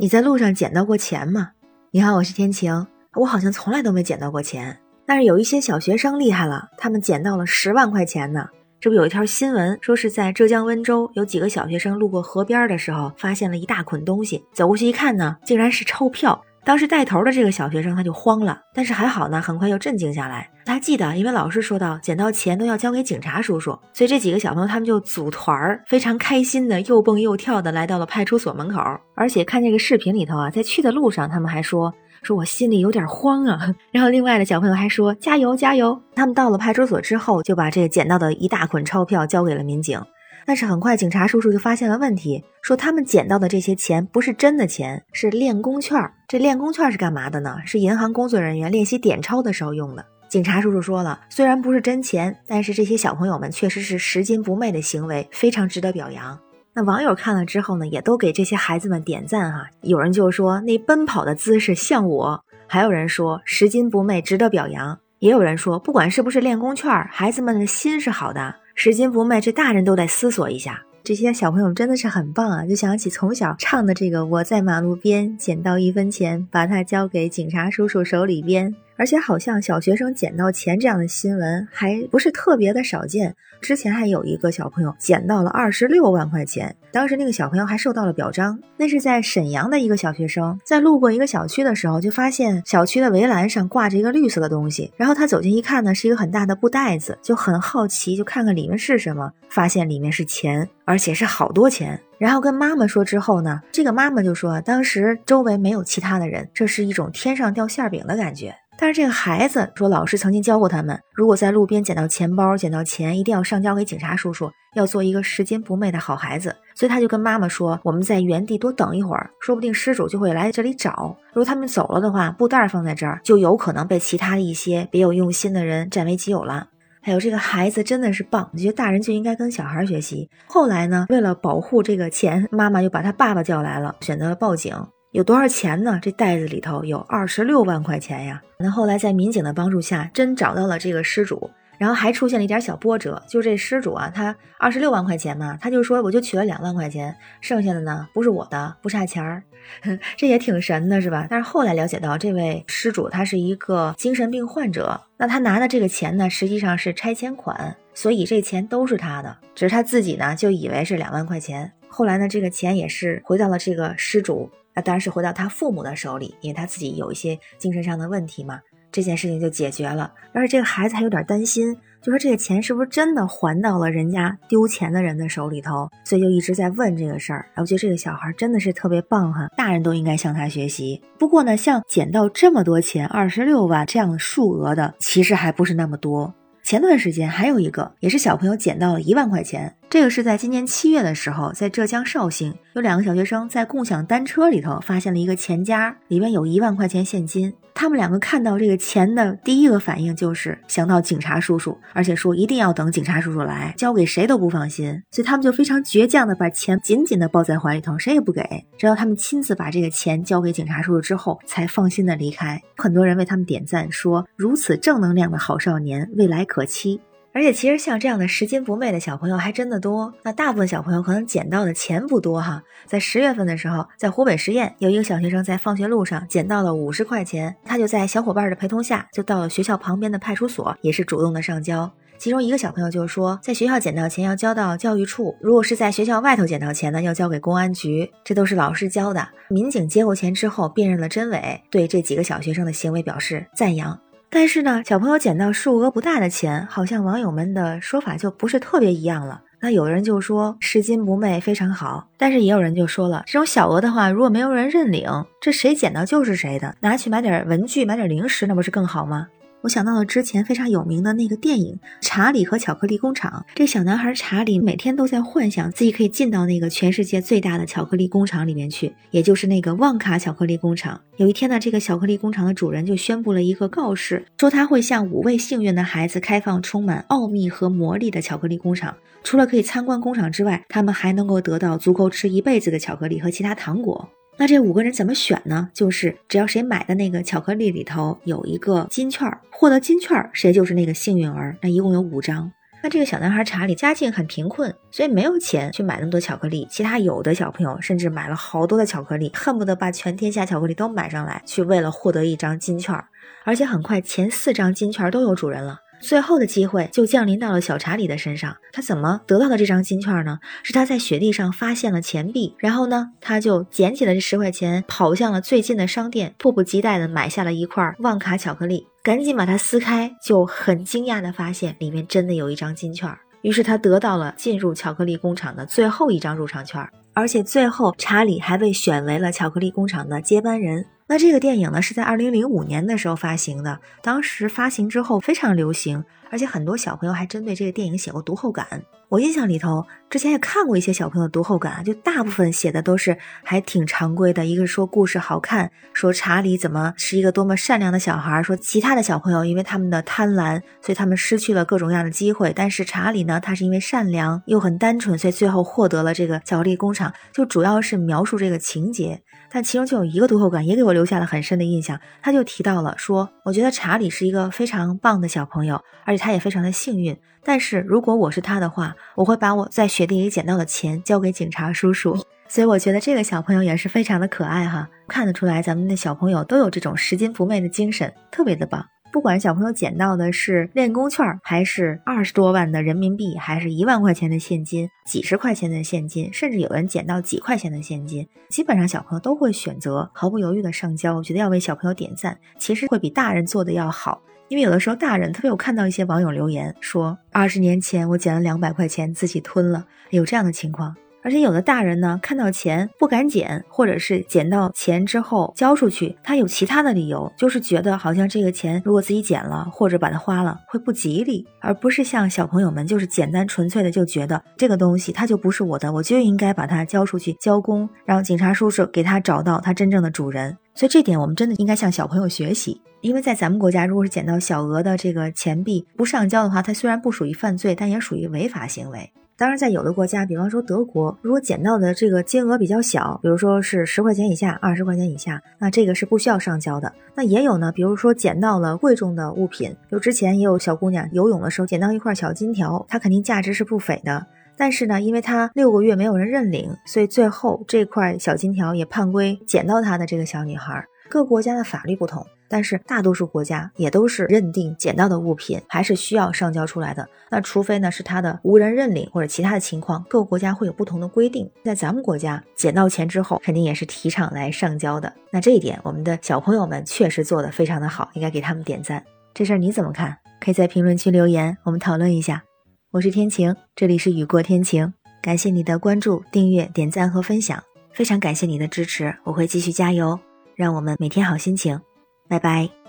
你在路上捡到过钱吗？你好，我是天晴。我好像从来都没捡到过钱，但是有一些小学生厉害了，他们捡到了十万块钱呢。这不有一条新闻说是在浙江温州，有几个小学生路过河边的时候，发现了一大捆东西，走过去一看呢，竟然是钞票。当时带头的这个小学生他就慌了，但是还好呢，很快又镇静下来。他记得，因为老师说到捡到钱都要交给警察叔叔，所以这几个小朋友他们就组团儿，非常开心的又蹦又跳的来到了派出所门口。而且看这个视频里头啊，在去的路上，他们还说说我心里有点慌啊。然后另外的小朋友还说加油加油。他们到了派出所之后，就把这捡到的一大捆钞票交给了民警。但是很快，警察叔叔就发现了问题，说他们捡到的这些钱不是真的钱，是练功券儿。这练功券是干嘛的呢？是银行工作人员练习点钞的时候用的。警察叔叔说了，虽然不是真钱，但是这些小朋友们确实是拾金不昧的行为，非常值得表扬。那网友看了之后呢，也都给这些孩子们点赞哈。有人就说那奔跑的姿势像我，还有人说拾金不昧值得表扬，也有人说不管是不是练功券，孩子们的心是好的。拾金不昧，这大人都得思索一下。这些小朋友真的是很棒啊！就想起从小唱的这个：“我在马路边捡到一分钱，把它交给警察叔叔手里边。”而且好像小学生捡到钱这样的新闻还不是特别的少见。之前还有一个小朋友捡到了二十六万块钱，当时那个小朋友还受到了表彰。那是在沈阳的一个小学生，在路过一个小区的时候，就发现小区的围栏上挂着一个绿色的东西。然后他走近一看呢，是一个很大的布袋子，就很好奇，就看看里面是什么。发现里面是钱，而且是好多钱。然后跟妈妈说之后呢，这个妈妈就说，当时周围没有其他的人，这是一种天上掉馅饼的感觉。但是这个孩子说，老师曾经教过他们，如果在路边捡到钱包、捡到钱，一定要上交给警察叔叔，要做一个拾金不昧的好孩子。所以他就跟妈妈说：“我们在原地多等一会儿，说不定失主就会来这里找。如果他们走了的话，布袋放在这儿，就有可能被其他的一些别有用心的人占为己有了。”还有这个孩子真的是棒，我觉得大人就应该跟小孩学习。后来呢，为了保护这个钱，妈妈又把他爸爸叫来了，选择了报警。有多少钱呢？这袋子里头有二十六万块钱呀！那后来在民警的帮助下，真找到了这个失主，然后还出现了一点小波折，就这失主啊，他二十六万块钱嘛，他就说我就取了两万块钱，剩下的呢不是我的，不差钱儿，这也挺神的是吧？但是后来了解到，这位失主他是一个精神病患者，那他拿的这个钱呢，实际上是拆迁款，所以这钱都是他的，只是他自己呢就以为是两万块钱，后来呢这个钱也是回到了这个失主。当然是回到他父母的手里，因为他自己有一些精神上的问题嘛，这件事情就解决了。而且这个孩子还有点担心，就说这个钱是不是真的还到了人家丢钱的人的手里头，所以就一直在问这个事儿。我觉得这个小孩真的是特别棒哈，大人都应该向他学习。不过呢，像捡到这么多钱，二十六万这样的数额的，其实还不是那么多。前段时间还有一个，也是小朋友捡到了一万块钱。这个是在今年七月的时候，在浙江绍兴，有两个小学生在共享单车里头发现了一个钱夹，里面有一万块钱现金。他们两个看到这个钱的第一个反应就是想到警察叔叔，而且说一定要等警察叔叔来，交给谁都不放心。所以他们就非常倔强的把钱紧紧的抱在怀里头，谁也不给，直到他们亲自把这个钱交给警察叔叔之后，才放心的离开。很多人为他们点赞，说如此正能量的好少年，未来可期。而且其实像这样的拾金不昧的小朋友还真的多。那大部分小朋友可能捡到的钱不多哈。在十月份的时候，在湖北十堰有一个小学生在放学路上捡到了五十块钱，他就在小伙伴的陪同下，就到了学校旁边的派出所，也是主动的上交。其中一个小朋友就说，在学校捡到钱要交到教育处，如果是在学校外头捡到钱呢，要交给公安局。这都是老师教的。民警接过钱之后，辨认了真伪，对这几个小学生的行为表示赞扬。但是呢，小朋友捡到数额不大的钱，好像网友们的说法就不是特别一样了。那有人就说拾金不昧非常好，但是也有人就说了，这种小额的话，如果没有人认领，这谁捡到就是谁的，拿去买点文具、买点零食，那不是更好吗？我想到了之前非常有名的那个电影《查理和巧克力工厂》。这小男孩查理每天都在幻想自己可以进到那个全世界最大的巧克力工厂里面去，也就是那个旺卡巧克力工厂。有一天呢，这个巧克力工厂的主人就宣布了一个告示，说他会向五位幸运的孩子开放充满奥秘和魔力的巧克力工厂。除了可以参观工厂之外，他们还能够得到足够吃一辈子的巧克力和其他糖果。那这五个人怎么选呢？就是只要谁买的那个巧克力里头有一个金券，获得金券，谁就是那个幸运儿。那一共有五张。那这个小男孩查理家境很贫困，所以没有钱去买那么多巧克力。其他有的小朋友甚至买了好多的巧克力，恨不得把全天下巧克力都买上来，去为了获得一张金券。而且很快前四张金券都有主人了。最后的机会就降临到了小查理的身上。他怎么得到的这张金券呢？是他在雪地上发现了钱币，然后呢，他就捡起了这十块钱，跑向了最近的商店，迫不及待地买下了一块旺卡巧克力，赶紧把它撕开，就很惊讶地发现里面真的有一张金券。于是他得到了进入巧克力工厂的最后一张入场券，而且最后查理还被选为了巧克力工厂的接班人。那这个电影呢，是在二零零五年的时候发行的，当时发行之后非常流行，而且很多小朋友还针对这个电影写过读后感。我印象里头，之前也看过一些小朋友的读后感，就大部分写的都是还挺常规的，一个说故事好看，说查理怎么是一个多么善良的小孩，说其他的小朋友因为他们的贪婪，所以他们失去了各种各样的机会，但是查理呢，他是因为善良又很单纯，所以最后获得了这个巧克力工厂，就主要是描述这个情节。但其中就有一个读后感，也给我留留下了很深的印象。他就提到了说，我觉得查理是一个非常棒的小朋友，而且他也非常的幸运。但是如果我是他的话，我会把我在雪地里捡到的钱交给警察叔叔。所以我觉得这个小朋友也是非常的可爱哈，看得出来咱们的小朋友都有这种拾金不昧的精神，特别的棒。不管小朋友捡到的是练功券，还是二十多万的人民币，还是一万块钱的现金，几十块钱的现金，甚至有人捡到几块钱的现金，基本上小朋友都会选择毫不犹豫的上交。我觉得要为小朋友点赞，其实会比大人做的要好。因为有的时候大人，特别我看到一些网友留言说，二十年前我捡了两百块钱自己吞了，有这样的情况。而且有的大人呢，看到钱不敢捡，或者是捡到钱之后交出去，他有其他的理由，就是觉得好像这个钱如果自己捡了或者把它花了会不吉利，而不是像小朋友们就是简单纯粹的就觉得这个东西它就不是我的，我就应该把它交出去交公，让警察叔叔给他找到他真正的主人。所以这点我们真的应该向小朋友学习，因为在咱们国家，如果是捡到小额的这个钱币不上交的话，它虽然不属于犯罪，但也属于违法行为。当然，在有的国家，比方说德国，如果捡到的这个金额比较小，比如说是十块钱以下、二十块钱以下，那这个是不需要上交的。那也有呢，比如说捡到了贵重的物品，就之前也有小姑娘游泳的时候捡到一块小金条，它肯定价值是不菲的。但是呢，因为她六个月没有人认领，所以最后这块小金条也判归捡到她的这个小女孩。各国家的法律不同。但是大多数国家也都是认定捡到的物品还是需要上交出来的。那除非呢是他的无人认领或者其他的情况，各个国家会有不同的规定。在咱们国家捡到钱之后，肯定也是提倡来上交的。那这一点，我们的小朋友们确实做得非常的好，应该给他们点赞。这事儿你怎么看？可以在评论区留言，我们讨论一下。我是天晴，这里是雨过天晴，感谢你的关注、订阅、点赞和分享，非常感谢你的支持，我会继续加油，让我们每天好心情。拜拜。